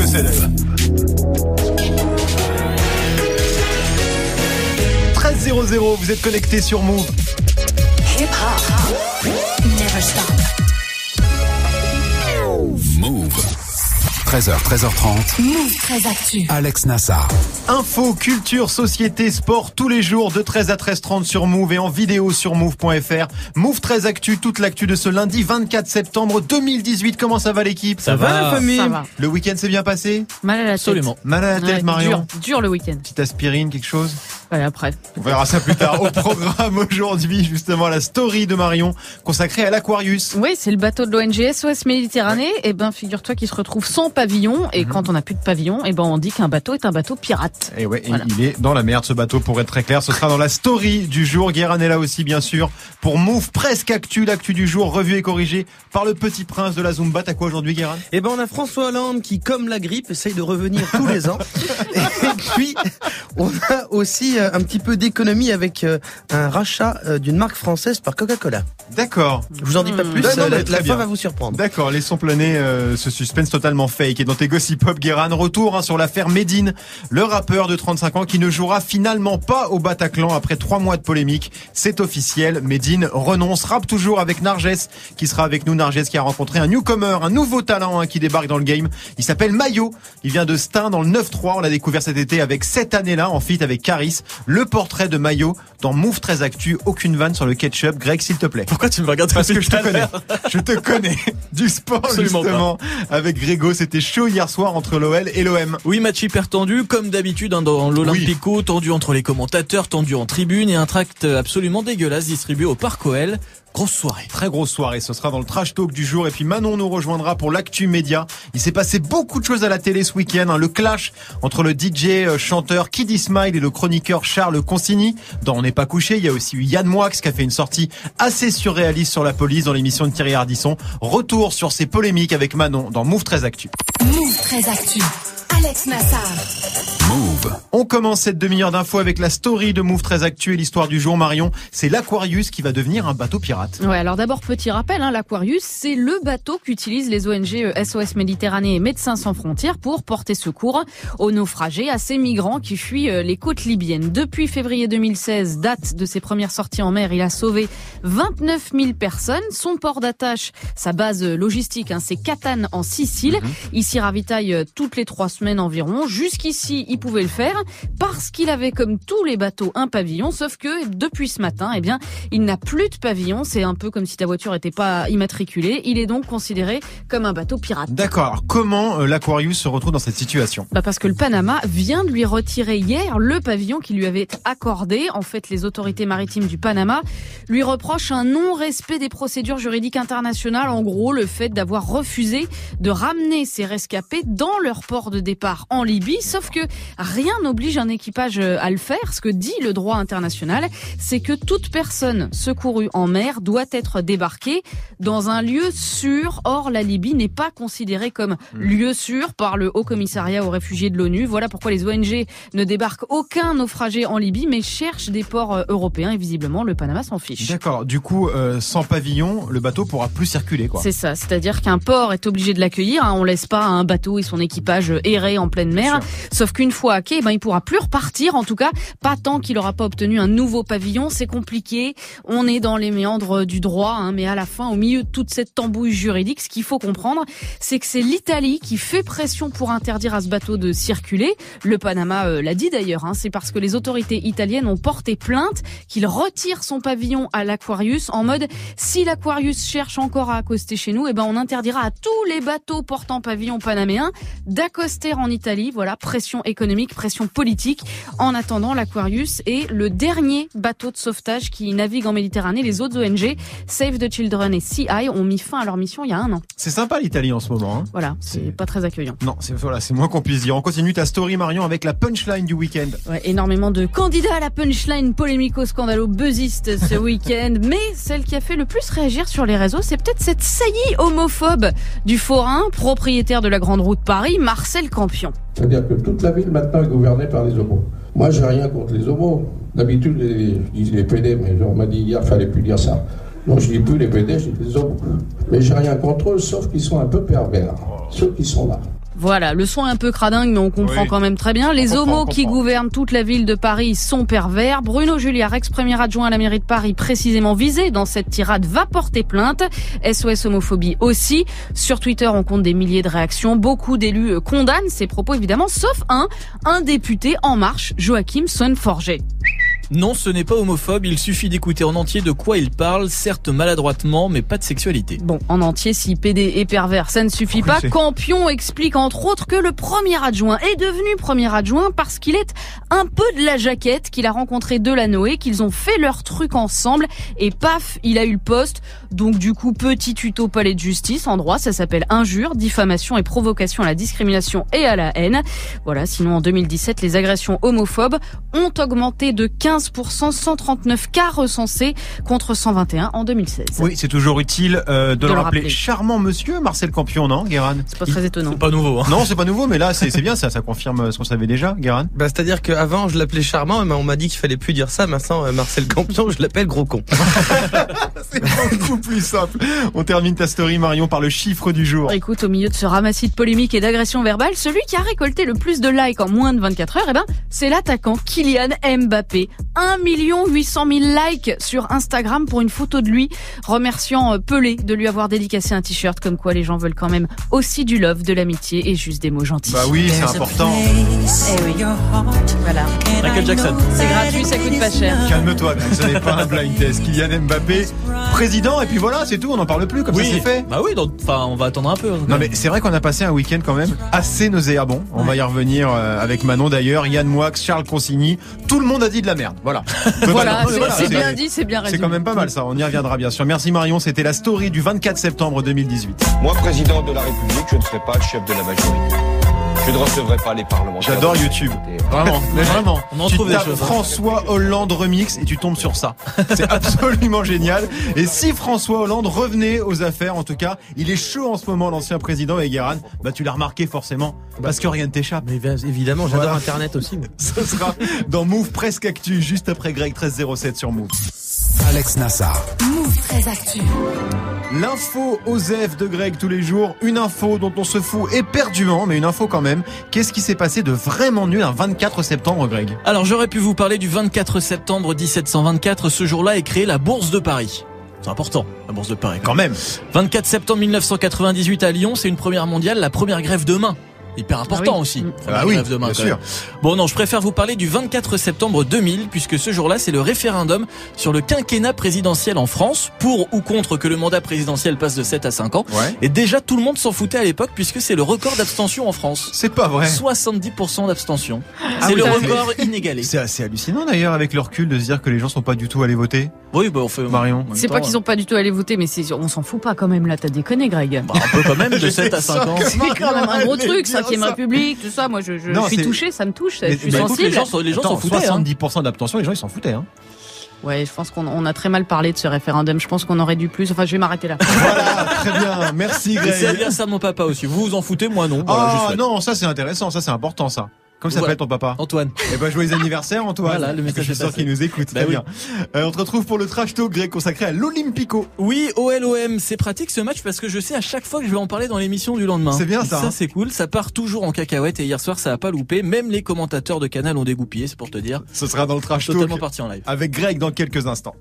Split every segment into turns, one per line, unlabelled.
que c'est d'ailleurs. 13.00, vous êtes connecté sur Move.
Hip hop. Never stop.
13h, 13h30.
Move très actu.
Alex Nassar.
Info, culture, société, sport, tous les jours de 13 à 13h30 sur Move et en vidéo sur move.fr. Move 13 Actu, toute l'actu de ce lundi 24 septembre 2018. Comment ça va l'équipe?
Ça va, la famille
Ça va.
Le week-end s'est bien passé?
Mal à la tête.
Absolument.
Mal à la tête,
Ouais,
Marion
Dur, dur le week-end.
Petite aspirine, quelque chose?
Ouais, après.
On verra ça plus tard. Au programme aujourd'hui, justement, la story de Marion consacrée à l'Aquarius.
Oui, c'est le bateau de l'ONG SOS Méditerranée. Et ben, figure-toi qu'il se retrouve sans pavillon. Et quand on n'a plus de pavillon, et ben, on dit qu'un bateau est un bateau pirate.
Et ouais, et
Voilà.
il est dans la merde ce bateau pour être très clair. Ce sera dans la story du jour. Guérin est là aussi bien sûr pour Move presque actu, l'actu du jour revue et corrigée par le petit prince de la Zumba. T'as quoi aujourd'hui Guérin?
Eh ben on a François Hollande qui, comme la grippe, essaye de revenir tous les ans. Et puis on a aussi euh, un petit peu d'économie avec euh, un rachat euh, d'une marque française par Coca-Cola.
D'accord.
Je vous en dis pas plus,
Non,
la, fin va vous surprendre.
D'accord, laissons planer euh, ce suspense totalement fake. Et dans tes gossip pop, Guérin, retour hein, sur l'affaire Medine, le rappeur de 35 ans qui ne jouera finalement pas au Bataclan après trois mois de polémique. C'est officiel, Medine renonce, rappe toujours avec Narges qui sera avec nous. Narges qui a rencontré un newcomer, un nouveau talent hein, qui débarque dans le game. Il s'appelle Mayo, il vient de Stein dans le 9-3. On l'a découvert cet été avec cette année-là en feat avec Caris. Le portrait de Mayo dans Move très Actu. Aucune vanne sur le ketchup. Greg, s'il te plaît.
Pourquoi tu me regardes
Parce que je te connais. Je te connais. Du sport,
Absolument
justement. Avec Grégo, c'était chaud hier soir entre l'OL et l'OM.
Oui, match hyper tendu, comme d'habitude hein, dans l'Olympico, tendu entre les commentateurs, tendu en tribune et un tract absolument dégueulasse distribué au Parc OL. Grosse soirée.
Très grosse soirée. Ce sera dans le trash talk du jour. Et puis Manon nous rejoindra pour l'actu média. Il s'est passé beaucoup de choses à la télé ce week-end. hein. Le clash entre le DJ euh, chanteur Kiddy Smile et le chroniqueur Charles Consigny. Dans On n'est pas couché, il y a aussi eu Yann Moix qui a fait une sortie assez surréaliste sur la police dans l'émission de Thierry Ardisson. Retour sur ces polémiques avec Manon dans Move 13 Actu.
Move très actu. Alex Nassar.
Move.
On commence cette demi-heure d'infos avec la story de Move très actuelle, l'histoire du jour Marion. C'est l'Aquarius qui va devenir un bateau pirate.
Ouais, alors d'abord, petit rappel, hein, l'Aquarius, c'est le bateau qu'utilisent les ONG euh, SOS Méditerranée et Médecins sans frontières pour porter secours aux naufragés, à ces migrants qui fuient euh, les côtes libyennes. Depuis février 2016, date de ses premières sorties en mer, il a sauvé 29 000 personnes. Son port d'attache, sa base euh, logistique, hein, c'est Catane en Sicile. Il s'y ravitaille euh, toutes les trois semaines environ. Jusqu'ici, il pouvait le faire parce qu'il avait, comme tous les bateaux, un pavillon. Sauf que depuis ce matin, eh bien, il n'a plus de pavillon. C'est un peu comme si ta voiture n'était pas immatriculée. Il est donc considéré comme un bateau pirate.
D'accord. Comment euh, l'Aquarius se retrouve dans cette situation?
Bah parce que le Panama vient de lui retirer hier le pavillon qui lui avait été accordé. En fait, les autorités maritimes du Panama lui reprochent un non-respect des procédures juridiques internationales. En gros, le fait d'avoir refusé de ramener ces rescapés dans leur port de départ en Libye. Sauf que rien n'oblige un équipage euh, à le faire. Ce que dit le droit international, c'est que toute personne secourue en mer doit être débarquée dans un lieu sûr. Or, la Libye n'est pas considérée comme lieu sûr par le Haut Commissariat aux réfugiés de l'ONU. Voilà pourquoi les ONG ne débarquent aucun naufragé en Libye, mais cherchent des ports euh, européens. Et visiblement, le Panama s'en fiche.
D'accord. Du coup, euh, sans pavillon, le bateau pourra plus circuler.
C'est ça, c'est-à-dire qu'un port est obligé de l'accueillir. hein. On laisse pas un bateau et son équipage errer en pleine mer. Sauf qu'une fois à quai, eh ben, il pourra plus repartir. En tout cas, pas tant qu'il aura pas obtenu un nouveau pavillon. C'est compliqué. On est dans les méandres du droit, hein, mais à la fin, au milieu de toute cette tambouille juridique, ce qu'il faut comprendre, c'est que c'est l'Italie qui fait pression pour interdire à ce bateau de circuler. Le Panama euh, l'a dit d'ailleurs. hein. c'est parce que les autorités italiennes ont porté plainte qu'il retire son pavillon à l'Aquarius en mode si l'Aquarius cherche encore à accoster chez nous, eh ben on interdira à tous les bateaux portant pavillon panaméen d'accoster en Italie. Voilà, pression économique, pression politique. En attendant, l'Aquarius est le dernier bateau de sauvetage qui navigue en Méditerranée. Les autres ONG, Save the Children et CI, ont mis fin à leur mission il y a un an.
C'est sympa l'Italie en ce moment. Hein.
Voilà, c'est
C'est-
pas très accueillant.
Non, c'est voilà, c'est moins qu'on puisse dire. On continue ta story Marion avec la punchline du week-end.
Ouais, énormément de candidats à la punchline polémico-scandalo-buzziste ce week-end. Mais celle qui a fait le plus réagir sur les réseaux, c'est peut-être cette saillie homophobe du forain, propriétaire de la Grande Route Paris, Marcel Campion.
C'est-à-dire que toute la ville maintenant est gouvernée par les homos. Moi, j'ai rien contre les homos. D'habitude, je dis les PD, mais on m'a dit hier, fallait plus dire ça. Donc, je dis plus les PD, je dis les homos. Mais j'ai rien contre eux, sauf qu'ils sont un peu pervers. Ceux qui sont là.
Voilà, le son est un peu cradingue, mais on comprend
Oui.
quand même très bien. Les homos qui gouvernent toute la ville de Paris sont pervers. Bruno Julliard, ex-premier adjoint à la mairie de Paris, précisément visé dans cette tirade, va porter plainte. SOS homophobie aussi. Sur Twitter, on compte des milliers de réactions. Beaucoup d'élus euh, condamnent ces propos, évidemment, sauf un, un député En Marche, Joachim Sonneforger.
Non, ce n'est pas homophobe, il suffit d'écouter en entier de quoi il parle, certes maladroitement, mais pas de sexualité.
Bon, en entier, si PD est pervers, ça ne suffit pas. Campion explique entre autres que le premier adjoint est devenu premier adjoint parce qu'il est un peu de la jaquette, qu'il a rencontré Delanoë, qu'ils ont fait leur truc ensemble et paf, il a eu le poste. Donc du coup, petit tuto palais de justice en droit, ça s'appelle injure, diffamation et provocation à la discrimination et à la haine. Voilà, sinon en 2017, les agressions homophobes ont augmenté de 15%, 139 cas recensés contre 121 en 2016.
Oui, c'est toujours utile euh, de,
De
le
le
rappeler.
rappeler.
Charmant monsieur, Marcel Campion, non, Guéran
C'est pas très étonnant.
C'est pas nouveau. Hein.
Non, c'est pas nouveau, mais là, c'est c'est bien, ça, ça confirme ce qu'on savait déjà, Guéran.
Bah, c'est-à-dire qu'avant, je l'appelais charmant, mais on m'a dit qu'il fallait plus dire ça. Maintenant, euh, Marcel Campion, je l'appelle gros con.
C'est beaucoup plus simple. On termine ta story, Marion, par le chiffre du jour.
Écoute, au milieu de ce ramassis de polémiques et d'agressions verbales, celui qui a récolté le plus de likes en moins de 24 heures, eh ben, c'est l'attaquant Kylian Mbappé. 1 800 000 likes sur Instagram pour une photo de lui, remerciant euh, Pelé de lui avoir dédicacé un t-shirt, comme quoi les gens veulent quand même aussi du love, de l'amitié et juste des mots gentils.
Bah oui, c'est important.
Eh oui. Voilà.
Michael Jackson.
C'est gratuit, ça coûte pas cher.
Calme-toi, ce n'est pas un blind test. Kylian Mbappé, président, et puis voilà, c'est tout, on n'en parle plus, comme ça c'est fait.
Bah oui, donc, enfin, on va attendre un peu.
Non mais c'est vrai qu'on a passé un week-end quand même assez nauséabond. On va y revenir euh, avec Manon d'ailleurs, Yann Moix, Charles Consigny. Tout le monde a dit de la merde. Voilà.
Voilà, c'est- c'est bien dit, c'est bien
C'est
résumé.
quand même pas mal ça. On y reviendra bien sûr. Merci Marion. C'était la story du 24 septembre 2018.
Moi, président de la République, je ne serai pas le chef de la majorité. Je ne recevrai pas les parlementaires.
J'adore YouTube. Vraiment, mais vraiment.
On en
tu
trouve des choses, hein.
François Hollande remix et tu tombes sur ça. C'est absolument génial. Et si François Hollande revenait aux affaires, en tout cas, il est chaud en ce moment, l'ancien président et bah tu l'as remarqué forcément, parce que rien ne t'échappe.
Mais bien, évidemment, j'adore
Voilà.
Internet aussi.
Ce sera dans Move Presque Actu, juste après Greg 1307 sur Move.
Alex Nassar.
Move très actu.
L'info Osef de Greg tous les jours, une info dont on se fout éperdument, mais une info quand même. Qu'est-ce qui s'est passé de vraiment nul un 24 septembre, Greg?
Alors j'aurais pu vous parler du 24 septembre 1724. Ce jour-là est créée la Bourse de Paris. C'est important, la Bourse de Paris.
Quand même.
24 septembre 1998 à Lyon, c'est une première mondiale, la première grève de main. Hyper important
Ah oui.
aussi.
Ah oui,
grève de main,
bien sûr.
Bon non, je préfère vous parler du 24 septembre 2000 puisque ce jour-là, c'est le référendum sur le quinquennat présidentiel en France pour ou contre que le mandat présidentiel passe de 7 à 5 ans.
Ouais.
Et déjà tout le monde s'en foutait à l'époque puisque c'est le record d'abstention en France.
C'est pas vrai.
70% d'abstention.
Ah
c'est
oui,
le
ça-
record inégalé.
C'est assez hallucinant d'ailleurs avec le recul de se dire que les gens sont pas du tout allés voter.
Oui, bah on fait
Marion.
C'est pas qu'ils ont pas du tout allé voter, mais c'est, on s'en fout pas quand même là, t'as déconné Greg.
bah, un peu quand même de 7 à 5 ans.
C'est quand même un gros truc,
dire
5
ça.
République, tout ça, moi je, je
Non,
suis touché, ça me touche,
Mais-
je suis
écoute,
sensible.
les gens, sont- les gens
Attends,
s'en foutaient. hein.
70% d'abstention, les gens ils s'en foutaient. Hein.
Ouais, je pense qu'on on a très mal parlé de ce référendum, je pense qu'on aurait dû plus, enfin je vais m'arrêter là.
Voilà, très bien. Merci
Et c'est
Greg.
l'anniversaire de mon papa aussi. Vous vous en foutez, moi non. Voilà,
Ah non, ça c'est intéressant, ça c'est important ça. Comme ça
Voilà.
s'appelle ton papa
Antoine.
Eh ben joyeux anniversaire Antoine.
Voilà, le message
Je suis sûr qu'il nous écoute.
Bah
très
oui.
bien. Euh, on te retrouve pour le trash talk grec consacré à l'Olympico.
Oui, OLOM, c'est pratique ce match parce que je sais à chaque fois que je vais en parler dans l'émission du lendemain.
C'est bien,
Et
ça, hein.
Ça c'est cool, ça part toujours en cacahuète et hier soir ça a pas loupé. Même les commentateurs de Canal ont dégoupillé, c'est pour te dire.
Ce sera dans le trash
Totalement
talk
parti en live.
avec Greg dans quelques instants.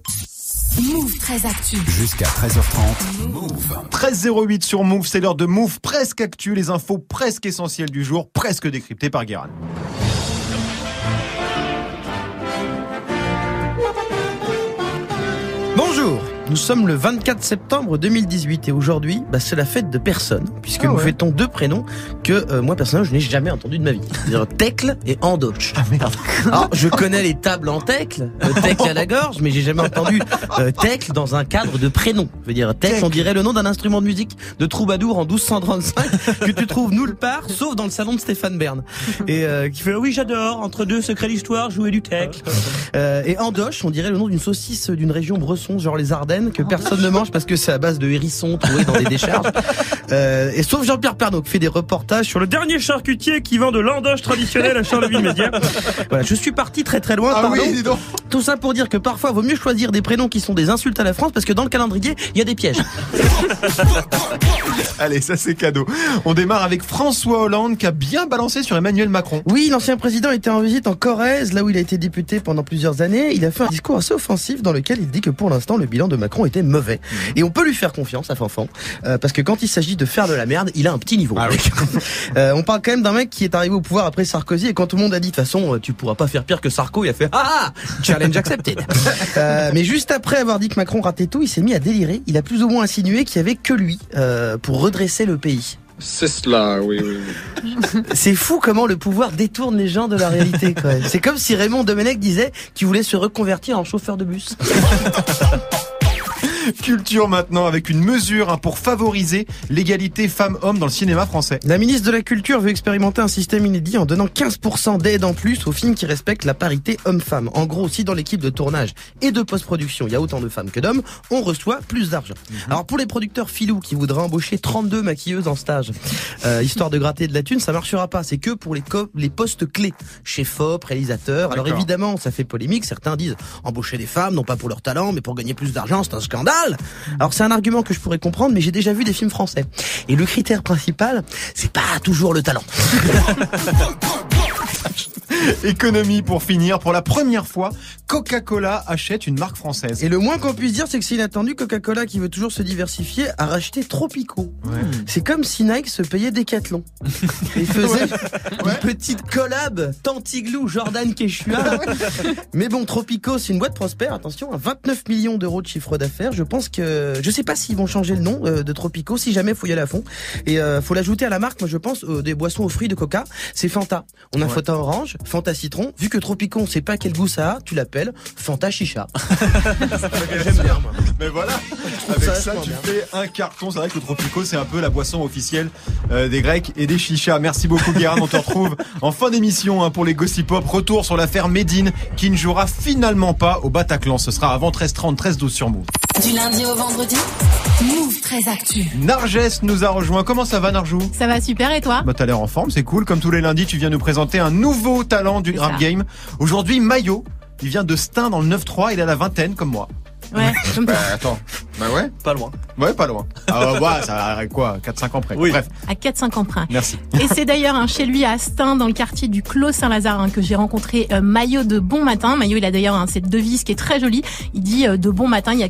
Move très actu.
Jusqu'à 13h30. Move.
13.08 sur Move, c'est l'heure de Move presque actu, les infos presque essentielles du jour, presque décryptées par Guérin.
Bonjour, nous sommes le 24 septembre 2018 et aujourd'hui, bah, c'est la fête de personne, puisque
Ah
nous
ouais.
fêtons deux prénoms que euh, moi personnellement je n'ai jamais entendu de ma vie. C'est-à-dire Tecle et Andoche.
Ah merde.
Alors, je connais les tables en Tecle, le Tecle à la gorge, mais j'ai jamais entendu euh, Tecle dans un cadre de prénom. Je veux dire, Tecle, on dirait le nom d'un instrument de musique de troubadour en 1235 que tu trouves nulle part, sauf dans le salon de Stéphane Bern. Et euh, qui fait oui j'adore entre deux secrets d'histoire jouer du Tecle. Euh, et Andoche, on dirait le nom d'une saucisse d'une région bresson, genre les Ardennes, que personne ne mange parce que c'est à base de hérissons trouvés dans des décharges. Euh, et sauf Jean-Pierre Pernaut qui fait des reportages sur le dernier charcutier qui vend de l'andoche traditionnelle à Charleville-Mézières. Voilà, je suis parti très très loin.
Ah
pardon.
oui, dis donc.
Tout ça pour dire que parfois, vaut mieux choisir des prénoms qui sont des insultes à la France parce que dans le calendrier, il y a des pièges.
Allez, ça c'est cadeau. On démarre avec François Hollande qui a bien balancé sur Emmanuel Macron.
Oui, l'ancien président était en visite en Corrèze, là où il a été député pendant plusieurs années. Il a fait un discours assez offensif dans lequel il dit que pour l'instant, le bilan de Macron était mauvais. Et on peut lui faire confiance à Fanfan, euh, parce que quand il s'agit de faire de la merde, il a un petit niveau. Euh, on parle quand même d'un mec qui est arrivé au pouvoir après Sarkozy, et quand tout le monde a dit de toute façon, euh, tu pourras pas faire pire que Sarko, il a fait ah, ah challenge accepted. Euh, mais juste après avoir dit que Macron ratait tout, il s'est mis à délirer. Il a plus ou moins insinué qu'il y avait que lui euh, pour redresser le pays.
C'est cela, oui, oui. oui.
C'est fou comment le pouvoir détourne les gens de la réalité. quand même. C'est comme si Raymond Domenech disait qu'il voulait se reconvertir en chauffeur de bus.
Culture maintenant avec une mesure hein, pour favoriser l'égalité femmes-hommes dans le cinéma français.
La ministre de la Culture veut expérimenter un système inédit en donnant 15% d'aide en plus aux films qui respectent la parité homme-femme. En gros, si dans l'équipe de tournage et de post-production, il y a autant de femmes que d'hommes, on reçoit plus d'argent. Alors pour les producteurs filous qui voudraient embaucher 32 maquilleuses en stage, euh, histoire de gratter de la thune, ça marchera pas. C'est que pour les, co- les postes clés, chef op, réalisateur. Alors évidemment, ça fait polémique. Certains disent embaucher des femmes, non pas pour leur talent, mais pour gagner plus d'argent, c'est un Alors c'est un argument que je pourrais comprendre, mais j'ai déjà vu des films français. Et le critère principal, c'est pas toujours le talent.
Économie pour finir. Pour la première fois, Coca-Cola achète une marque française.
Et le moins qu'on puisse dire, c'est que c'est inattendu. Coca-Cola, qui veut toujours se diversifier, a racheté Tropico. C'est comme si Nike se payait Decathlon. Il faisait une petite collab Tantiglou Jordan Quechua. Mais bon, Tropico, c'est une boîte prospère. Attention, à 29 millions d'euros de chiffre d'affaires. Je pense que je sais pas s'ils vont changer le nom euh, de Tropico. Si jamais, faut y aller à fond. Et euh, faut l'ajouter à la marque. Moi, je pense euh, des boissons aux fruits de Coca. C'est Fanta. On a Fanta orange, Fanta citron. Vu que Tropico, on sait pas quel goût ça a, tu l'appelles Fanta chicha. J'aime bien. moi.
Mais voilà, avec
ça
ça, tu
bien.
fais un carton. C'est vrai que le Tropico, c'est un peu la boisson officielle euh, des Grecs et des chichas. Merci beaucoup, Guérin. On te retrouve en fin d'émission hein, pour les Gossip Pop. Retour sur l'affaire Médine qui ne jouera finalement pas au Bataclan. Ce sera avant 13h30, 13h12 sur Move.
Du lundi au vendredi, Move très actu.
Narges nous a rejoint. Comment ça va, Narjou?
Ça va super et toi?
Bah t'as l'air en forme, c'est cool. Comme tous les lundis, tu viens nous présenter un nouveau talent du rap
ça.
game. Aujourd'hui, Mayo. Il vient de Stein dans le 9-3, il a la vingtaine comme moi.
Ouais, comme
Bah attends. Bah ouais
Pas loin.
Ouais, pas loin. Ah ouais, ça a quoi 4-5 ans près.
Oui.
Bref,
à 4-5 ans près.
merci.
Et c'est d'ailleurs hein, chez lui à Astin, dans le quartier du Clos Saint-Lazare, hein, que j'ai rencontré euh, Maillot de Bon Matin. Maillot, il a d'ailleurs hein, cette devise qui est très jolie. Il dit euh, de Bon Matin, il y a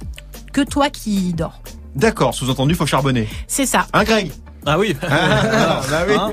que toi qui dors.
D'accord, sous-entendu, faut charbonner.
C'est ça.
Hein, Greg?
Ah oui.
Ah, bah oui.
Hein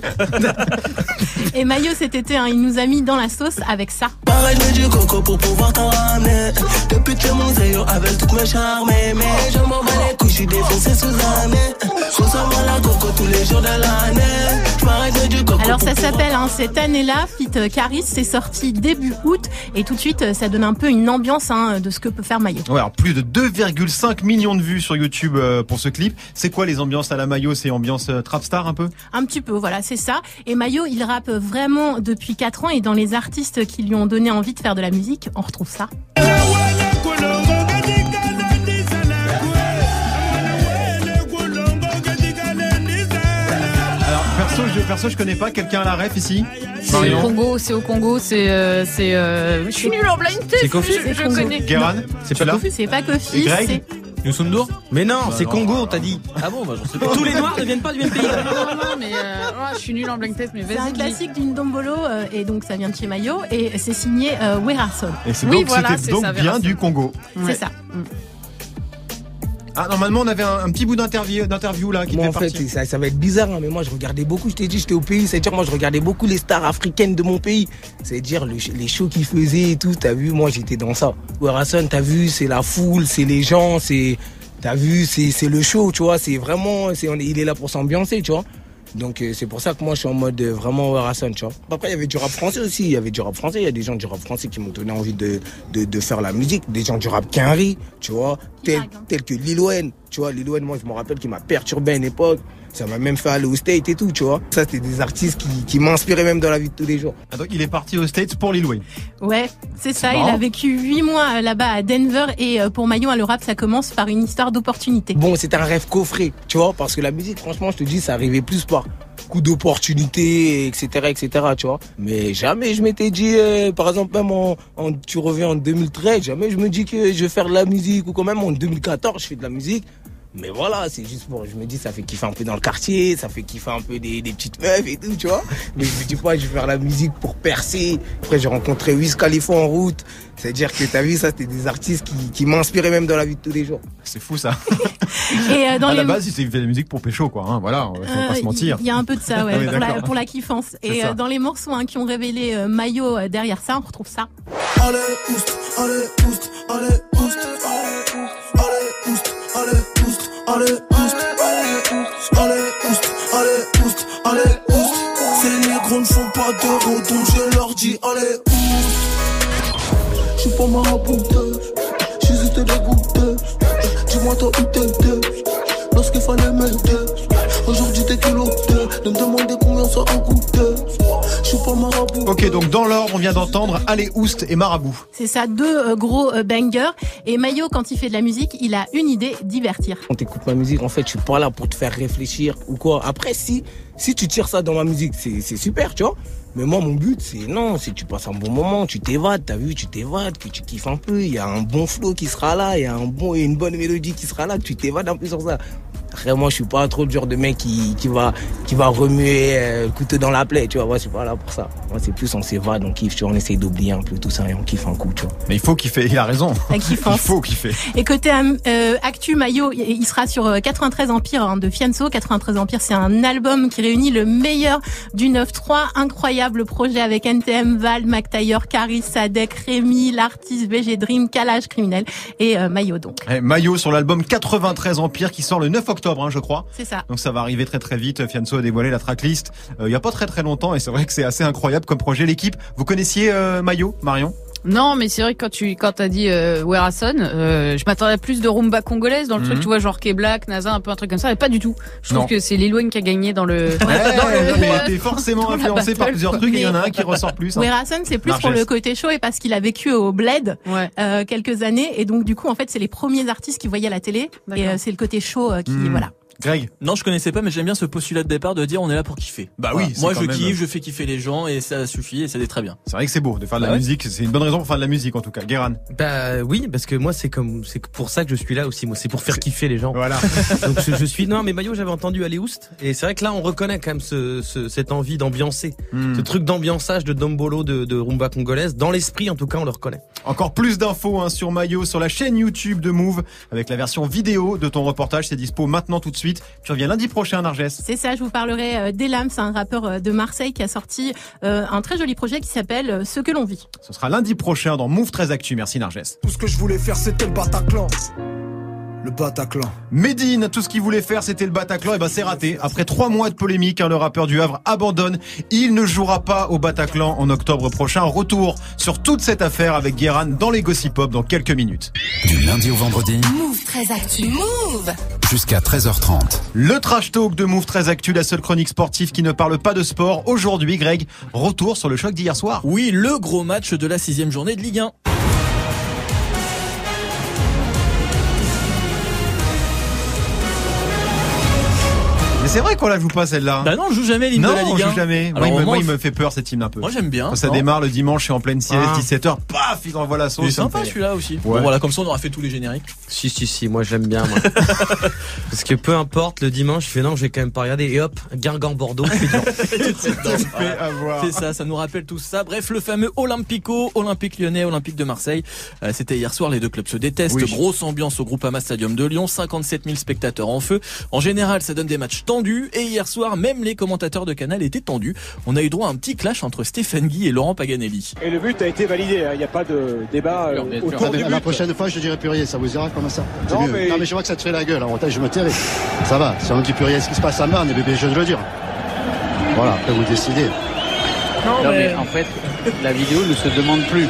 Et Maillot cet été, hein, il nous a mis dans la sauce avec ça.
Pareil, du coco pour pouvoir t'en ramener. Depuis que mon zéro avec toutes mes charmes. Mais je m'en bats les couilles, je suis défoncé sous année. Je ressens mal la coco tous les jours de l'année. Je m'arrête du coco.
Alors ça s'appelle hein, cette année-là, Fit Caris, c'est sorti début août et tout de suite ça donne un peu une ambiance hein, de ce que peut faire Maillot.
Ouais, alors plus de 2,5 millions de vues sur YouTube euh, pour ce clip. C'est quoi les ambiances à la maillot C'est ambiance euh, trap star un peu?
Un petit peu, voilà, c'est ça. Et Maillot, il rappe vraiment depuis 4 ans et dans les artistes qui lui ont donné envie de faire de la musique, on retrouve ça.
Alors perso, je perso, je connais pas. Quelqu'un à la ref ici
C'est au Congo, c'est au Congo, c'est euh, c'est euh, je suis nul en blind test.
C'est Kofi
je, je connais.
Guéran
C'est pas
là
Kofi
C'est pas Kofi,
Greg
c'est...
Youssoundour
Mais non, c'est
non.
Congo, on t'a dit.
Ah bon, bah j'en sais pas.
Tous les noirs ne viennent pas du même pays.
Non, non, mais euh, ouais, je suis nul en blind test, mais
C'est un
vas-y.
classique d'une Dombolo euh, et donc ça vient de chez Maillot et c'est signé euh.
Et c'est
Oui,
donc,
voilà,
c'était
c'est
donc
ça,
bien du Congo.
Ouais.
C'est ça.
Ah, normalement, on avait un, un petit bout d'interview, d'interview là qui
Moi, en
était
fait,
parti.
ça, ça va être bizarre, hein, mais moi, je regardais beaucoup. Je t'ai dit, j'étais au pays. C'est-à-dire, moi, je regardais beaucoup les stars africaines de mon pays. C'est-à-dire, le- les shows qu'ils faisaient et tout. T'as vu, moi, j'étais dans ça. Werason, t'as vu, c'est la foule, c'est les gens, c'est. T'as vu, c'est c'est le show, tu vois. C'est vraiment. c'est- on il est là pour s'ambiancer, tu vois. Donc, euh, c'est pour ça que moi, je suis en mode euh, vraiment Werason, tu vois. Après, il y avait du rap français aussi. Il y avait du rap français. Il y a des gens du rap français qui m'ont donné envie de, de, de faire la musique. Des gens du rap quinri, tu vois.
Hein.
tel que Lil Wayne. Tu vois, Lil Wayne, moi, je me rappelle qu'il m'a perturbé à une époque. Ça m'a même fait aller au State et tout, tu vois. Ça, c'était des artistes qui, qui m'inspiraient même dans la vie de tous les jours.
Ah, donc il est parti aux States pour Lil Wayne.
Ouais, c'est ça.
marrant.
Il a vécu huit mois euh, là-bas à Denver et euh, pour Maillon, le rap, ça commence par une histoire d'opportunité.
Bon, c'était un rêve coffré, tu vois, parce que la musique, franchement, je te dis, ça arrivait plus par coup d'opportunité, etc., etc., tu vois. Mais jamais je m'étais dit, euh, par exemple, même en, en- tu reviens en 2013, jamais je me dis que je vais faire de la musique, ou quand même en 2014, je fais de la musique. Mais voilà, c'est juste pour, je me dis, ça fait kiffer un peu dans le quartier, ça fait kiffer un peu des, des petites meufs et tout, tu vois. Mais je me dis pas, je vais faire la musique pour percer. Après, j'ai rencontré Wiz Khalifa en route. C'est-à-dire que t'as vu, ça, c'était des artistes qui, qui m'inspiraient même dans la vie de tous les jours.
C'est fou ça.
Et euh, dans
à
les
la base, il fait de la musique pour pécho, quoi. Hein, voilà, faut pas
Euh,
se mentir.
Il y a un peu de ça, ouais,
Ah oui,
pour, la,
d'accord.
pour la kiffance. Et euh, dans les morceaux hein, qui ont révélé euh, Maillot euh, derrière ça, on retrouve ça.
Allez, oust, allez, oust, allez, oust, allez, oust, allez, oust, allez, oust, allez, oust, allez, oust, allez, oust. Ces négros ne font pas d'euros, donc je leur dis, allez, oust. Je suis pas marabouteuse, je suis juste dégoûteuse. Dis-moi toi où t'étais, lorsqu'il fallait m'aider.
Ok, donc dans l'ordre, on vient d'entendre Allez Oust et Marabout.
C'est ça, deux euh, gros euh, bangers. Et Maillot, quand il fait de la musique, il a une idée, divertir.
Quand t'écoutes ma musique, en fait, je suis pas là pour te faire réfléchir ou quoi. Après, si, si tu tires ça dans ma musique, c'est, c'est super, tu vois. Mais moi, mon but, c'est non, c'est que tu passes un bon moment, tu t'évades, t'as vu, tu t'évades, que tu kiffes un peu. Il y a un bon flow qui sera là, il y a un bon, et une bonne mélodie qui sera là, que tu t'évades un peu sur ça. Après, moi, je suis pas trop le genre de mec qui, qui va, qui va remuer euh, le couteau dans la plaie, tu vois. Moi, je suis pas là pour ça. Moi, c'est plus on s'évade, on kiffe, tu vois, on essaye d'oublier un peu tout ça et on kiffe un coup, tu vois.
Mais il faut kiffer, il a raison.
Kiffance.
Il faut kiffer.
Et côté euh, Actu Maillot, il sera sur euh, 93 Empire hein, de Fianso. 93 Empire, c'est un album qui réunit le meilleur du 9-3. Incroyable projet avec NTM, Val, McTayer, Caris, Sadek, Rémi, l'artiste, VG Dream, Calage Criminel et euh, Maillot donc.
Eh, Maillot sur l'album 93 Empire qui sort le 9 octobre, hein, je crois.
C'est ça.
Donc ça va arriver très très vite. Fianso a dévoilé la tracklist euh, il y a pas très très longtemps et c'est vrai que c'est assez incroyable comme projet. L'équipe, vous connaissiez euh, Maillot, Marion?
Non, mais c'est vrai que quand tu quand t'as dit euh, Werason, euh, je m'attendais à plus de rumba congolaise dans le
Mhm.
truc, tu vois, genre K-Black, NASA, un peu un truc comme ça, et pas du tout. Je trouve
Non.
que c'est Lil Wayne qui a gagné dans le. Le-
non, mais était forcément influencé par plusieurs trucs et il y en a un qui ressort plus. hein.
Werason, c'est plus pour le côté show et parce qu'il a vécu au Bled euh, quelques années et donc du coup en fait c'est les premiers artistes qui voyaient à la télé et euh, c'est le côté show euh, qui
Hmm.
voilà.
Greg
Non, je connaissais pas, mais j'aime bien ce postulat de départ de dire on est là pour kiffer.
Bah
Voilà.
oui, c'est
Moi,
quand
je
même-
kiffe, je fais kiffer les gens et ça suffit et ça est très bien.
C'est vrai que c'est beau de faire de la
Ah ouais
musique. C'est une bonne raison pour faire de la musique en tout cas. Guéran.
Bah oui, parce que moi c'est comme c'est pour ça que je suis là aussi. Moi c'est pour faire kiffer les gens.
Voilà.
Donc je, je suis non mais Maillot j'avais entendu aller Oust et c'est vrai que là on reconnaît quand même ce, ce- cette envie d'ambiancer,
Hmm.
ce truc d'ambiançage de Dombolo de, de rumba congolaise dans l'esprit en tout cas on le reconnaît.
Encore plus d'infos hein, sur Maillot sur la chaîne YouTube de Move avec la version vidéo de ton reportage. C'est dispo maintenant tout de suite. Tu reviens lundi prochain, Narges.
C'est ça, je vous parlerai euh, d'Elam, c'est un rappeur euh, de Marseille qui a sorti euh, un très joli projet qui s'appelle Ce que l'on vit.
Ce sera lundi prochain dans Move 13 Actu. Merci Narges.
Tout ce que je voulais faire, c'était le Bataclan. Le Bataclan.
Medine, tout ce qu'il voulait faire, c'était le Bataclan. Et ben, c'est raté. Après trois mois de polémique, hein, le rappeur du Havre abandonne. Il ne jouera pas au Bataclan en octobre prochain. Retour sur toute cette affaire avec Guéran dans les Gossip Pop dans quelques minutes.
Du lundi au vendredi
Move très actu. Move
jusqu'à 13h30.
Le trash talk de Move 13 Actu, la seule chronique sportive qui ne parle pas de sport. Aujourd'hui, Greg, retour sur le choc d'hier soir.
Oui, le gros match de la sixième journée de Ligue 1.
Mais c'est vrai qu'on la joue pas celle-là.
Bah non, on joue jamais l'hymne
non,
de la
on
Ligue 1.
joue jamais. Moi,
Alors,
il me,
au
moi,
moins,
il me fait peur cette hymne un peu.
Moi j'aime bien.
Quand ça
Non
démarre le dimanche, je suis en pleine sieste,
Ah.
17h, paf, il envoie la sauce.
Il est
ça me
sympa celui-là aussi.
Ouais.
Bon voilà, comme ça on aura fait tous les génériques.
Si si si, moi j'aime bien moi. Parce que peu importe le dimanche, je fais non, je vais quand même pas regarder et hop, Guingamp Bordeaux.
C'est ça, ça nous rappelle tout ça. Bref, le fameux Olympico, Olympique lyonnais, Olympique de Marseille. Euh, C'était hier soir, les deux clubs se détestent.
Oui.
Grosse ambiance au Groupama Stadium de Lyon, 57 000 spectateurs en feu. En général, ça donne des matchs tendus. Et hier soir, même les commentateurs de Canal étaient tendus. On a eu droit à un petit clash entre Stéphane Guy et Laurent Paganelli.
Et le but a été validé, hein. il n'y a pas de débat euh, autour du
la prochaine fois, je dirai plus rien, ça vous ira comme ça.
Non, mais-
non, mais je vois que ça te fait la gueule, alors je me tairai. Ça va, si on dit plus rien ce qui se passe à Marne, eh bien, je vais le dire. Voilà, après vous décidez.
Non, mais en fait, la vidéo ne se demande plus.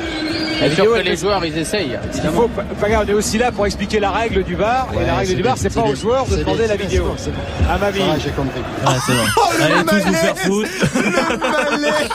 Et sûr que les joueurs, ils essayent.
Il faut, pas- pas- on est aussi là pour expliquer la règle du bar. et la règle du bar, c'est pas aux joueurs de demander la vidéo. À ma vie.
j'ai compris.
Ouais, c'est bon.
Oh, le
Allez tous vous
malaise
faire foutre.
Le malaise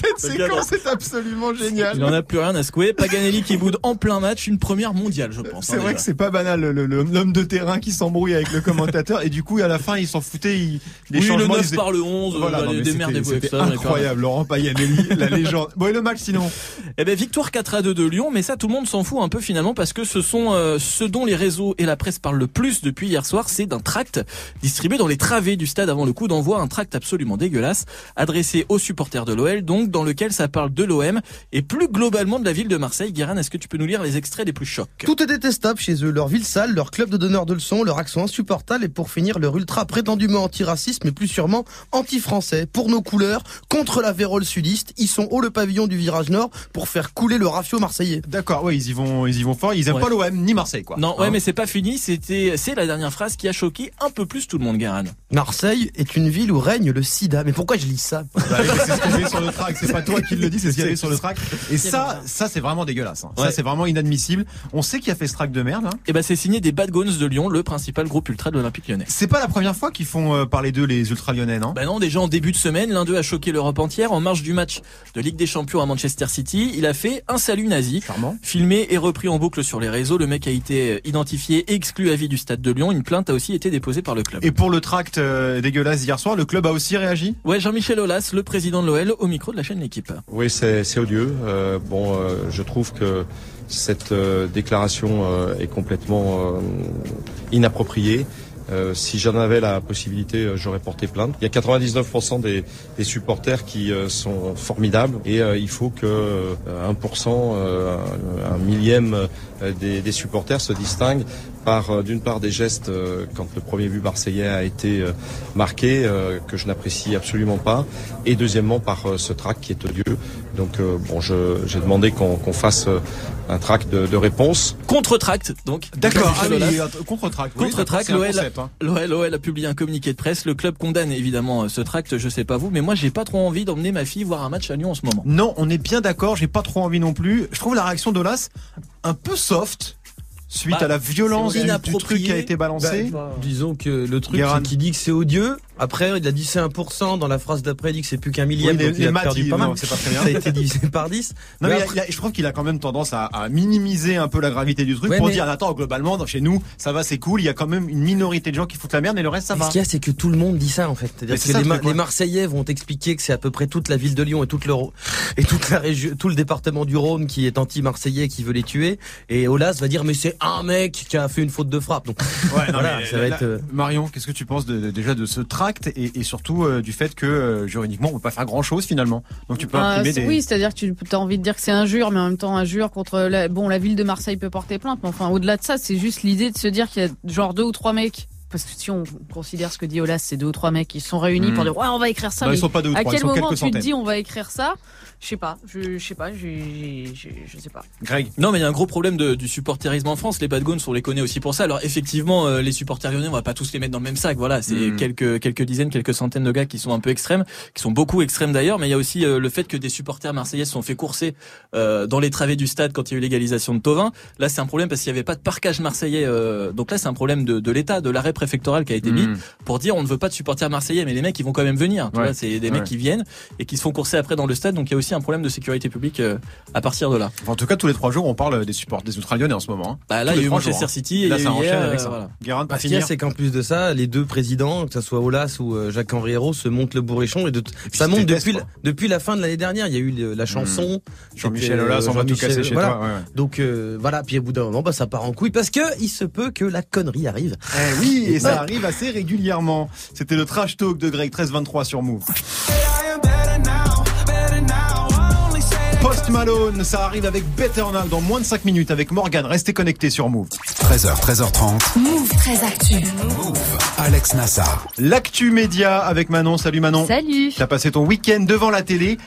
Cette séquence est absolument géniale.
Il en a plus rien à secouer. Paganelli qui boude en plein match, une première mondiale, je pense.
C'est
hein,
vrai
déjà.
que c'est pas banal, l'homme de terrain qui s'embrouille avec le commentateur et du coup à la fin ils s'en foutaient. Ils, les
Oui, le
changements,
9
ils-
par le 11,
Voilà,
euh,
incroyable, Laurent Paganelli, la légende. Bon et le match sinon
Eh ben victoire 4 à 2 de Lyon, mais ça tout le monde s'en fout un peu finalement parce que ce sont euh, ce dont les réseaux et la presse parlent le plus depuis hier soir, c'est d'un tract distribué dans les travées du stade avant le coup d'envoi, un tract absolument dégueulasse adressé aux supporters de l'OL, donc dans lequel ça parle de l'OM et plus globalement de la ville de Marseille. Guérin, est-ce que tu peux nous lire les extraits les plus chocs?
Tout est détestable chez eux, leur ville sale, leur club de donneurs de leçons, leur accent insupportable et pour finir leur ultra prétendument anti-raciste mais plus sûrement anti-français. Pour nos couleurs, contre la vérole sudiste, ils sont haut le pavillon du virage nord pour faire couler le rafio marseillais.
D'accord, ouais, ils y vont, ils y vont fort. Ils aiment
Ouais.
pas l'OM ni Marseille, quoi.
Non, ouais,
Hein
mais c'est pas fini. C'était, c'est la dernière phrase qui a choqué un peu plus tout le monde, Guérin.
Marseille est une ville où règne le sida. Mais pourquoi je lis ça?
Bah, c'est ce qu'il y avait sur le track. C'est pas toi qui le dis, c'est ce qu'il y avait sur le track. Et ça, ça c'est vraiment dégueulasse. hein. Ça c'est vraiment inadmissible. On sait qui a fait ce track de merde. hein.
Et ben c'est signé des Bad Guns de Lyon, le principal groupe ultra de l'Olympique Lyonnais.
C'est pas la première fois qu'ils font euh, parler d'eux les ultra lyonnais, non?
Bah non, déjà en début de semaine, l'un d'eux a choqué l'Europe entière. En marge du match de Ligue des Champions à Manchester City, il a fait un salut nazi.
Charmant.
Filmé et repris en boucle sur les réseaux, le mec a été identifié et exclu à vie du stade de Lyon. Une plainte a aussi été déposée par le club.
Et pour le tract euh, dégueulasse hier soir, le club a aussi réagi?
Ouais, Jean-Michel Aulas, le président de l'OL, au micro de la chaîne L'équipe.
Oui, c'est c'est odieux. Euh, bon, euh, je trouve que cette euh, déclaration euh, est complètement euh, inappropriée. Euh, si j'en avais la possibilité, euh, j'aurais porté plainte. Il y a 99% des, supporters qui euh, sont formidables et il faut que euh, 1%, euh, un millième des, supporters se distinguent par d'une part des gestes quand le premier but marseillais a été marqué que je n'apprécie absolument pas et deuxièmement par ce tract qui est odieux. Donc euh, bon, je- j'ai demandé qu'on qu'on fasse euh, un tract de, de réponse.
Contre-tract, donc.
D'accord. Ah oui, contre-tract. Oui,
Contre-tract,
un
l'OL
hein.
l'OL l'OL a publié un communiqué de presse. Le club condamne évidemment euh, ce tract. Je sais pas vous, mais moi j'ai pas trop envie d'emmener ma fille voir un match à Lyon en ce moment.
Non, on est bien d'accord. J'ai pas trop envie non plus. Je trouve la réaction d'Olas un peu soft suite
Bah,
à la violence du, truc qui a été balancé.
Bah, disons que le truc qu'il dit que c'est odieux. Après, il a dit c'est 1%. Dans la phrase d'après, il dit que c'est plus qu'un millième.
Oui,
donc il a perdu
il-
pas mal.
non, c'est pas très bien.
Ça a été divisé par 10.
Non,
Mais
mais il a- il a- je trouve qu'il a quand même tendance à, à minimiser un peu la gravité du truc
Ouais,
pour
mais-
dire attends globalement dans- chez nous ça va c'est cool il y a quand même une minorité de gens qui foutent la merde et le reste ça
Mais
va
Ce qu'il y a, c'est que tout le monde dit ça, en fait.
Mais
C'est-à-dire
c'est
que
ça,
les, Marseillais vont expliquer que c'est à peu près toute la ville de Lyon et toute le, et toute la région, tout le département du Rhône qui est anti-marseillais, qui veut les tuer. Et Olas va dire, mais c'est un mec qui a fait une faute de frappe. Donc,
Ouais, non,
voilà,
mais
ça
là-
va
là-
être,
Marion qu'est-ce que tu penses déjà de ce et, et surtout euh, du fait que euh, juridiquement on peut pas faire grand chose finalement donc tu peux
Ah,
imprimer des
Oui, c'est-à-dire que tu as envie de dire que c'est injure, mais en même temps injure contre la... bon la ville de Marseille peut porter plainte, mais enfin au-delà de ça, c'est juste l'idée de se dire qu'il y a genre deux ou trois mecs. Parce que si on considère ce que dit Olas, c'est deux ou trois mecs qui sont réunis
Hmm.
pour dire ouais on va écrire ça.
Non, ils
mais
sont pas deux ou
à
trois, ils
quel moment tu te dis on va écrire ça Je sais pas, je, je sais pas, je sais pas.
Greg
Non, mais il y a un gros problème de- du supporterisme en France. Les bad guns, on les connaît aussi pour ça. Alors effectivement, euh, les supporters lyonnais, on va pas tous les mettre dans le même sac. Voilà, c'est
Mm.
quelques quelques dizaines, quelques centaines de gars qui sont un peu extrêmes, qui sont beaucoup extrêmes d'ailleurs. Mais il y a aussi euh, le fait que des supporters marseillais se sont fait courser euh, dans les travées du stade quand il y a eu l'égalisation de Tovin. Là, c'est un problème parce qu'il y avait pas de parquage marseillais. euh, donc là, c'est un problème de, de l'État, de l'arrêt préfectoral qui a été mis
Mm.
pour dire on ne veut pas de supporters marseillais. Mais les mecs, ils vont quand même venir. Tu
Ouais.
vois, c'est des
Ouais.
mecs qui viennent et qui se font courser après dans le stade. Donc il y a aussi un problème de sécurité publique euh, à partir de là.
Enfin, en tout cas tous les trois jours on parle des supports des ultra lyonnais en ce moment hein.
Bah là, il y a eu Manchester
hein.
City et
là ça enchaîne
hier,
avec
euh,
ça
voilà.
Ce qu'il y a, c'est qu'en plus de ça, les deux présidents, que ce soit Olas ou euh, Jacques-Henri Hérault, se montent le bourrichon. Et de, ça monte depuis, la, depuis la fin de l'année dernière. Il y a eu le- la chanson.
Jean-Michel
C'était,
Aulas,
euh,
on va tout
Jean-Michel-
casser chez
voilà.
toi, ouais, ouais.
Donc euh, voilà, puis au bout d'un moment, bah, ça part en couille parce que il se peut que la connerie arrive.
Eh oui, et ça arrive assez régulièrement. C'était le trash talk de Greg 1323 sur Move. Post Malone, ça arrive avec Better Now dans moins de 5 minutes avec Morgan. Restez connectés sur Move.
13h, 13h30.
Move très actu.
Alex Nassar.
L'actu média avec Manon. Salut Manon.
Salut.
T'as passé ton week-end devant la télé.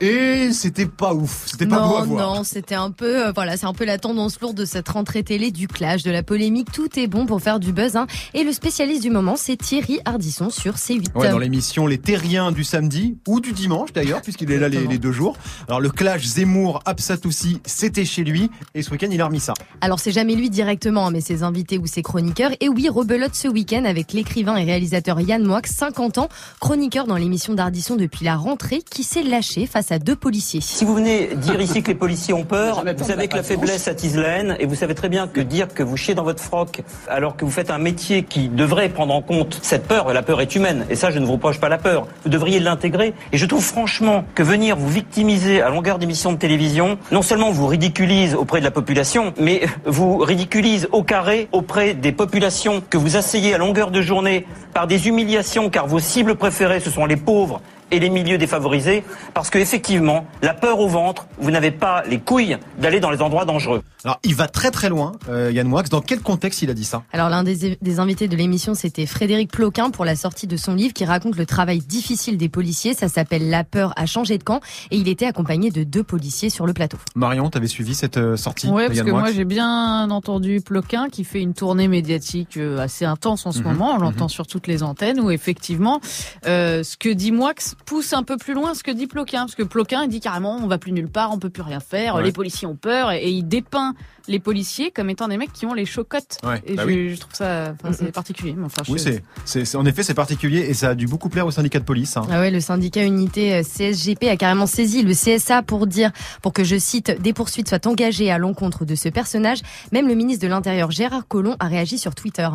Et c'était pas ouf, c'était pas
non,
beau à voir.
Non, c'était un peu, euh, voilà, c'est un peu la tendance lourde de cette rentrée télé, du clash, de la polémique. Tout est bon pour faire du buzz. Hein. Et le spécialiste du moment, c'est Thierry Ardisson sur C8.
Ouais, dans l'émission Les Terriens du samedi ou du dimanche d'ailleurs, puisqu'il est là les, les deux jours. Alors le clash Zemmour Absatoussi, c'était chez lui et ce week-end il a remis ça.
Alors c'est jamais lui directement, mais ses invités ou ses chroniqueurs. Et oui, rebelote ce week-end avec l'écrivain et réalisateur Yann Moix, 50 ans, chroniqueur dans l'émission d'Ardisson depuis la rentrée, qui s'est lâché face à deux policiers.
Si vous venez dire ici que les policiers ont peur, vous savez que la faiblesse attise la haine et vous savez très bien que dire que vous chiez dans votre froc alors que vous faites un métier qui devrait prendre en compte cette peur, la peur est humaine et ça je ne vous reproche pas la peur, vous devriez l'intégrer et je trouve franchement que venir vous victimiser à longueur d'émissions de télévision, non seulement vous ridiculise auprès de la population, mais vous ridiculise au carré auprès des populations que vous asseyez à longueur de journée par des humiliations car vos cibles préférées ce sont les pauvres et les milieux défavorisés, parce que effectivement, la peur au ventre, vous n'avez pas les couilles d'aller dans les endroits dangereux.
Alors il va très très loin, euh, Yann Moix. Dans quel contexte il a dit ça?
Alors l'un des, des, invités de l'émission, c'était Frédéric Ploquin pour la sortie de son livre qui raconte le travail difficile des policiers. Ça s'appelle La peur a changé de camp et il était accompagné de deux policiers sur le plateau.
Marion, t'avais suivi cette euh, sortie de
parce
Yann
que
Moix?
moi j'ai bien entendu Ploquin qui fait une tournée médiatique euh, assez intense en ce
Mhm.
moment. On l'entend
Mhm.
sur toutes les antennes où effectivement, euh, ce que dit Moix pousse un peu plus loin ce que dit Ploquin, parce que Ploquin il dit carrément on va plus nulle part, on peut plus rien faire,
Ouais.
les policiers ont peur et, et il dépeint les policiers comme étant des mecs qui ont les chocottes.
Ouais,
et
bah
je,
oui.
je trouve ça, enfin, c'est particulier. mais Enfin, je-
Oui, c'est, en effet, c'est particulier et ça a dû beaucoup plaire au syndicat de police. hein.
Ah ouais, le syndicat unité euh, CSGP a carrément saisi le CSA pour dire, pour que je cite, des poursuites soient engagées à l'encontre de ce personnage. Même le ministre de l'Intérieur Gérard Collomb a réagi sur Twitter.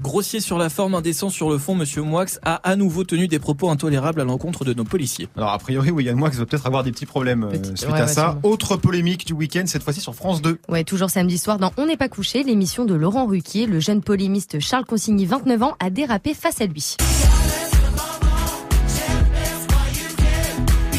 Grossier sur la forme, indécent sur le fond, Monsieur Moix a à nouveau tenu des propos intolérables à l'encontre de nos policiers.
Alors a priori, oui, Yann Moix va peut-être avoir des petits problèmes euh, suite
ouais,
à
ouais,
ça.
sûrement.
Autre polémique du week-end, cette fois-ci sur France 2.
Ouais, toujours samedi soir dans On n'est pas couché, l'émission de Laurent Ruquier, le jeune polémiste Charles Consigny, 29 ans, a dérapé face à lui.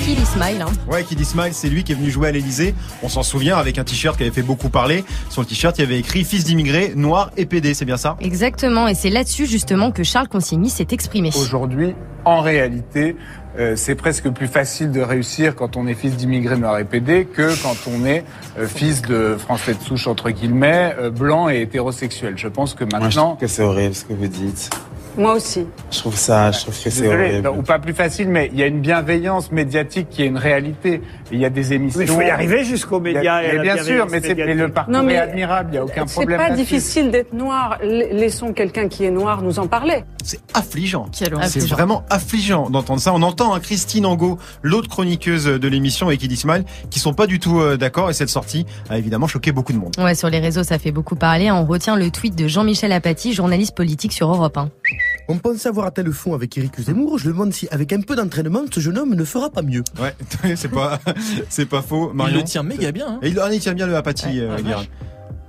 Kill Smile, hein.
Ouais, qui dit Smile, c'est lui qui est venu jouer à l'Elysée. On s'en souvient avec un t-shirt qui avait fait beaucoup parler. Sur le t-shirt, il y avait écrit fils d'immigrés, noir et PD, c'est bien ça?
Exactement, et c'est là-dessus justement que Charles Consigny s'est exprimé.
Aujourd'hui, en réalité, euh, c'est presque plus facile de réussir quand on est fils d'immigrés noirs et PD que quand on est euh, fils de français de souche entre guillemets, euh, blanc et hétérosexuel. Je pense que
Moi, je
maintenant,
que c'est horrible ce que vous dites.
Moi aussi.
Je trouve ça, je trouve que c'est horrible.
non, ou pas plus facile, mais il y a une bienveillance médiatique qui est une réalité. Il y a des émissions.
Mais il faut y arriver jusqu'aux
y a-
médias et
bien sûr, mais, c'est- mais le parcours
Non, mais
est admirable. Il n'y a aucun
C'est
problème.
pas
là-dessus.
difficile d'être noir. Laissons quelqu'un qui est noir nous en parler.
C'est affligeant. C'est vraiment affligeant d'entendre ça. On entend hein, Christine Angot, l'autre chroniqueuse de l'émission et qui dit Smile, qui sont pas du tout euh, d'accord et cette sortie a évidemment choqué beaucoup de monde.
Ouais, sur les réseaux, ça fait beaucoup parler. On retient le tweet de Jean-Michel Apathy, journaliste politique sur Europe 1.
On pense avoir atteint le fond avec Eric Zemmour. Je me demande si, avec un peu d'entraînement, ce jeune homme ne fera pas mieux.
Ouais, c'est pas, c'est pas faux. Marion.
le tient méga bien, hein.
Et il, ah, il tient bien le apathie, euh, Guérin.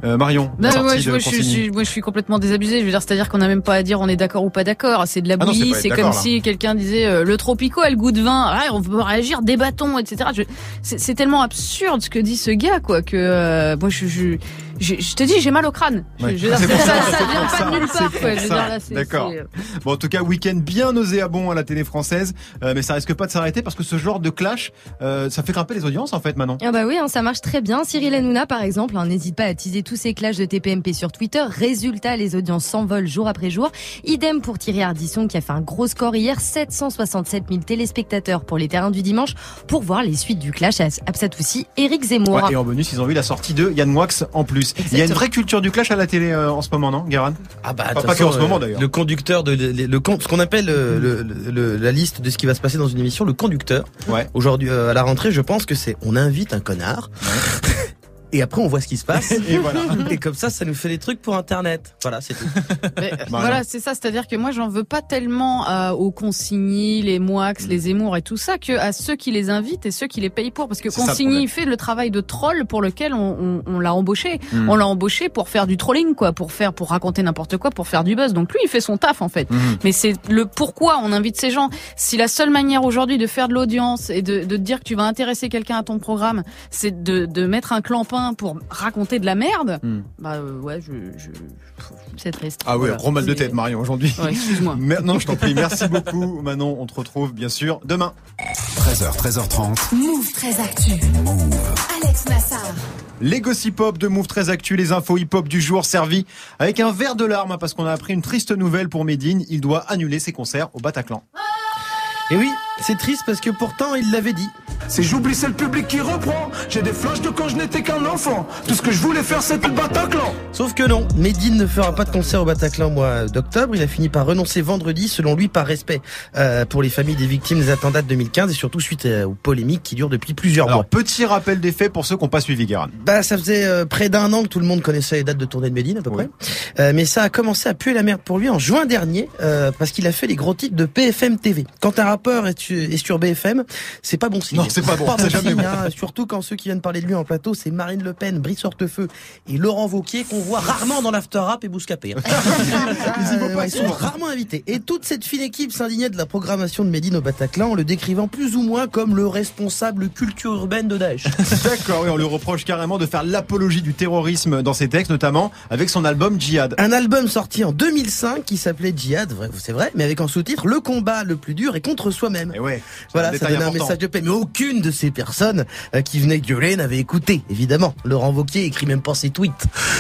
Euh, Marion.
Non, moi, je, moi, je, suis-
Consigny.
je suis- moi, je suis complètement désabusé. Je veux dire, c'est-à-dire qu'on n'a même pas à dire on est d'accord ou pas d'accord. C'est de la
Ah
bouillie. c'est comme
là.
si quelqu'un disait euh, le tropico a le goût de vin. Ah, on peut réagir, débattons, etc. Je- C'est c'est tellement absurde ce que dit ce gars, quoi, que euh, moi, je, je, je, je te dis, j'ai mal au crâne. Je-
Ouais.
je
pour
ça,
ça,
ça
c'est
vient pas
ça,
de nulle
c'est
part. Je c'est-
D'accord.
euh,
Bon, en tout cas, week-end bien nauséabond à la télé française, euh, mais ça risque pas de s'arrêter parce que ce genre de clash, euh, ça fait grimper les audiences en fait maintenant.
Ah bah oui, hein, ça marche très bien. Cyril Hanouna, par exemple, hein, n'hésite pas à teaser tous ses clashs de TPMP sur Twitter. Résultat, les audiences s'envolent jour après jour. Idem pour Thierry Ardisson qui a fait un gros score hier, 767 000 téléspectateurs pour les terrains du dimanche pour voir les suites du clash à Absatoussi, Éric Zemmour.
Ouais, et en bonus, ils ont vu la sortie de Yann Moix en plus. Il y a une vraie culture du clash à la télé euh, en ce moment, non, Guérin
Ah bah,
Pas,
de toute
pas que en
façon,
ce moment
euh,
d'ailleurs.
Le conducteur de le, le ce qu'on appelle euh, le, le- le- la liste de ce qui va se passer dans une émission, le conducteur.
Ouais.
Aujourd'hui euh, à la rentrée, je pense que c'est on invite un connard. Et après, on voit ce qui se passe.
Et voilà.
Et comme ça, ça nous fait des trucs pour Internet. Voilà, c'est tout.
Mais,
Marion.
voilà, c'est ça, c'est-à-dire que moi j'en veux pas tellement euh, aux consignis, les Moix,
Mm.
les Zemmour et tout ça, que à ceux qui les invitent et ceux qui les payent pour, parce que consigny fait le travail de troll pour lequel on, on- on l'a embauché.
Mm.
On l'a embauché pour faire du trolling, quoi, pour faire, pour raconter n'importe quoi, pour faire du buzz. Donc lui, il fait son taf en fait.
Mhm.
Mais c'est le pourquoi on invite ces gens. Si la seule manière aujourd'hui de faire de l'audience et de, de te dire que tu vas intéresser quelqu'un à ton programme, c'est de, de mettre un clampin pour raconter de la merde,
Hmm.
bah euh, ouais, je, je... c'est triste.
Ah ouais,
Voilà.
gros mal de tête, Marion, aujourd'hui.
Ouais, excuse-moi.
Maintenant, je t'en prie. Merci beaucoup, Manon. On te retrouve, bien sûr, demain.
13h, 13h30.
Move très actu. Alex Nassar.
Les gossip hop de Move très actu, les infos hip hop du jour servis avec un verre de larmes hein, parce qu'on a appris une triste nouvelle pour Medine. Il doit annuler ses concerts au Bataclan.
Et oui, c'est triste parce que pourtant il l'avait dit.
C'est j'oublie, c'est le public qui reprend. J'ai des flashs de quand je n'étais qu'un enfant. Tout ce que je voulais faire, c'était le Bataclan.
Sauf que non, Medine ne fera pas de concert au Bataclan au mois d'octobre. Il a fini par renoncer vendredi, selon lui, par respect euh, pour les familles des victimes des attentats de 2015 et surtout suite euh, aux polémiques qui durent depuis plusieurs
Alors,
mois.
petit rappel des faits pour ceux qui n'ont pas suivi Guérin.
Bah, ça faisait euh, près d'un an que tout le monde connaissait les dates de tournée de Medine à peu près. Euh, mais ça a commencé à puer la merde pour lui en juin dernier euh, parce qu'il a fait les gros titres de BFM TV. Quand un rappeur est, su- est sur BFM, c'est pas bon signe.
Non, c'est pas bon, c'est jamais
signe,
bon.
hein. Surtout quand ceux qui viennent parler de lui en plateau, c'est Marine Le Pen, Brice Hortefeux et Laurent Vauquier qu'on voit rarement dans l'after rap et Bouscapé. hein. Euh, ouais, ils sont rarement invités. Et toute cette fine équipe s'indignait de la programmation de Medine au Bataclan en le décrivant plus ou moins comme le responsable culture urbaine de Daesh.
D'accord, oui, on lui reproche carrément de faire l'apologie du terrorisme dans ses textes, notamment avec son album Djihad.
Un album sorti en 2005 qui s'appelait Djihad, c'est vrai, mais avec en sous-titre Le combat le plus dur est contre soi-même.
Et ouais,
Voilà,
un
ça un message de paix. Mais aucune de ces personnes euh, qui venaient gueuler n'avait écouté, évidemment. Laurent Wauquiez écrit même pas ses tweets.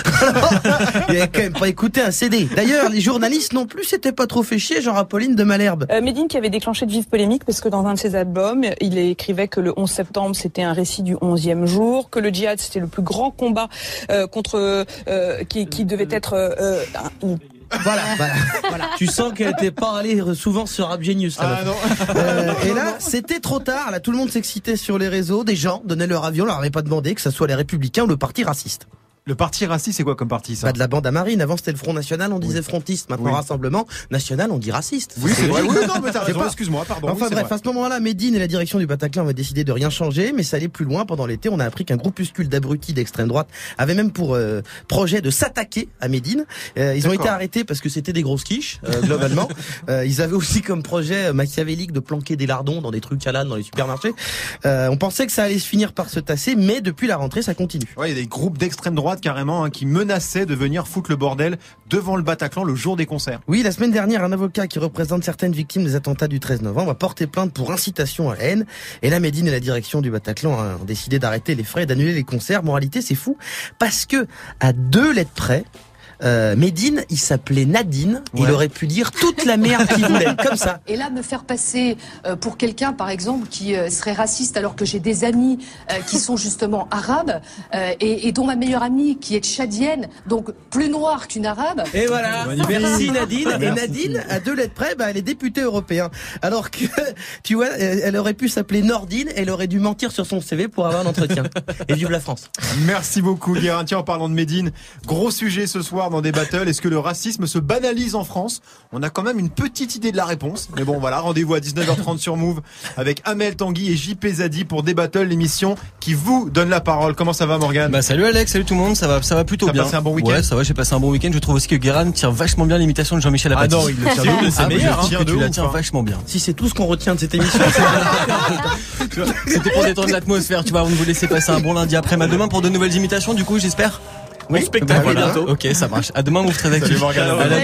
Il avait quand même pas écouté un CD. D'ailleurs, les journalistes non plus s'étaient pas trop fait chier, genre Apolline de Malherbe.
Euh, Medine qui avait déclenché de vives polémiques parce que dans un de ses albums, il écrivait que le 11 septembre c'était un récit du 11e jour, que le djihad c'était le plus grand combat euh, contre euh, qui, qui devait être euh, un-
Voilà, voilà. Tu sens qu'elle était pas allée souvent sur Rap Genius.
Ah non.
Euh, et là, c'était trop tard. Là, tout le monde s'excitait sur les réseaux. Des gens donnaient leur avis. On leur avait pas demandé que ce soit les Républicains ou le parti raciste.
Le parti raciste, c'est quoi comme parti ça
Pas de la bande à Marine. Avant, c'était le Front National, on disait frontiste. Maintenant,
Oui.
Rassemblement National, on dit raciste.
Oui, c'est vrai. Oui, non, mais t'as raison, excuse-moi, pardon.
Enfin
oui,
bref,
vrai.
à ce moment-là, Medine et la direction du Bataclan avaient décidé de rien changer, mais ça allait plus loin. Pendant l'été, on a appris qu'un groupuscule d'abrutis d'extrême droite avait même pour euh, projet de s'attaquer à Médine. Euh, ils ont été arrêtés parce que c'était des grosses quiches, euh, globalement. Euh, ils avaient aussi comme projet euh, machiavélique de planquer des lardons dans des trucs à l'âne dans les supermarchés. Euh, on pensait que ça allait se finir par se tasser, mais depuis la rentrée, ça continue.
Ouais, il y a des groupes d'extrême droite carrément hein, qui menaçaient de venir foutre le bordel devant le Bataclan le jour des concerts.
Oui, la semaine dernière, un avocat qui représente certaines victimes des attentats du 13 novembre a porté plainte pour incitation à la haine. Et là, Medine et la direction du Bataclan hein, ont décidé d'arrêter les frais et d'annuler les concerts. Moralité, c'est fou. Parce que, à deux lettres près, euh, Medine, il s'appelait Nadine. Il aurait pu dire toute la merde qu'il voulait. Comme ça.
Et là, me faire passer euh, pour quelqu'un, par exemple, qui euh, serait raciste, alors que j'ai des amis euh, qui sont justement arabes, et, et dont ma meilleure amie, qui est tchadienne, donc plus noire qu'une arabe.
Et voilà, merci Nadine. Et. Nadine, à deux lettres près, bah, elle est députée européenne. Alors que, tu vois, elle elle aurait pu s'appeler Nordine, elle aurait dû mentir sur son CV pour avoir un entretien. Et vive la France.
Merci beaucoup Guérin. Tiens, en parlant de Médine, gros sujet ce soir dans des battles. Est-ce que le racisme se banalise en France? On a quand même une petite idée de la réponse. Mais bon, voilà, rendez-vous à 19h30 sur Move avec Amel Tanguy et JP Zadi pour des battles, l'émission qui vous donne la parole. Comment ça va Morgan
Bah salut Alex, salut tout le monde, ça va, ça va plutôt bien.
passé un bon week-end?
Ouais, ça va, j'ai passé un bon week-end. Je trouve aussi que Guérin tire vachement bien l'imitation de Jean-Michel
Ah
Apathy.
non, il le tient c'est
Ah, mais
meilleur, hein.
tu la
ouf,
tiens
hein.
vachement bien.
Si c'est tout ce qu'on retient de cette émission,
C'était pour détendre l'atmosphère, tu vois, avant de vous laisser passer un bon lundi après. À demain pour de nouvelles imitations, du coup, j'espère?
Oui, spectacle,
Bah, voilà.
bientôt.
Ok, ça marche. À demain, Move très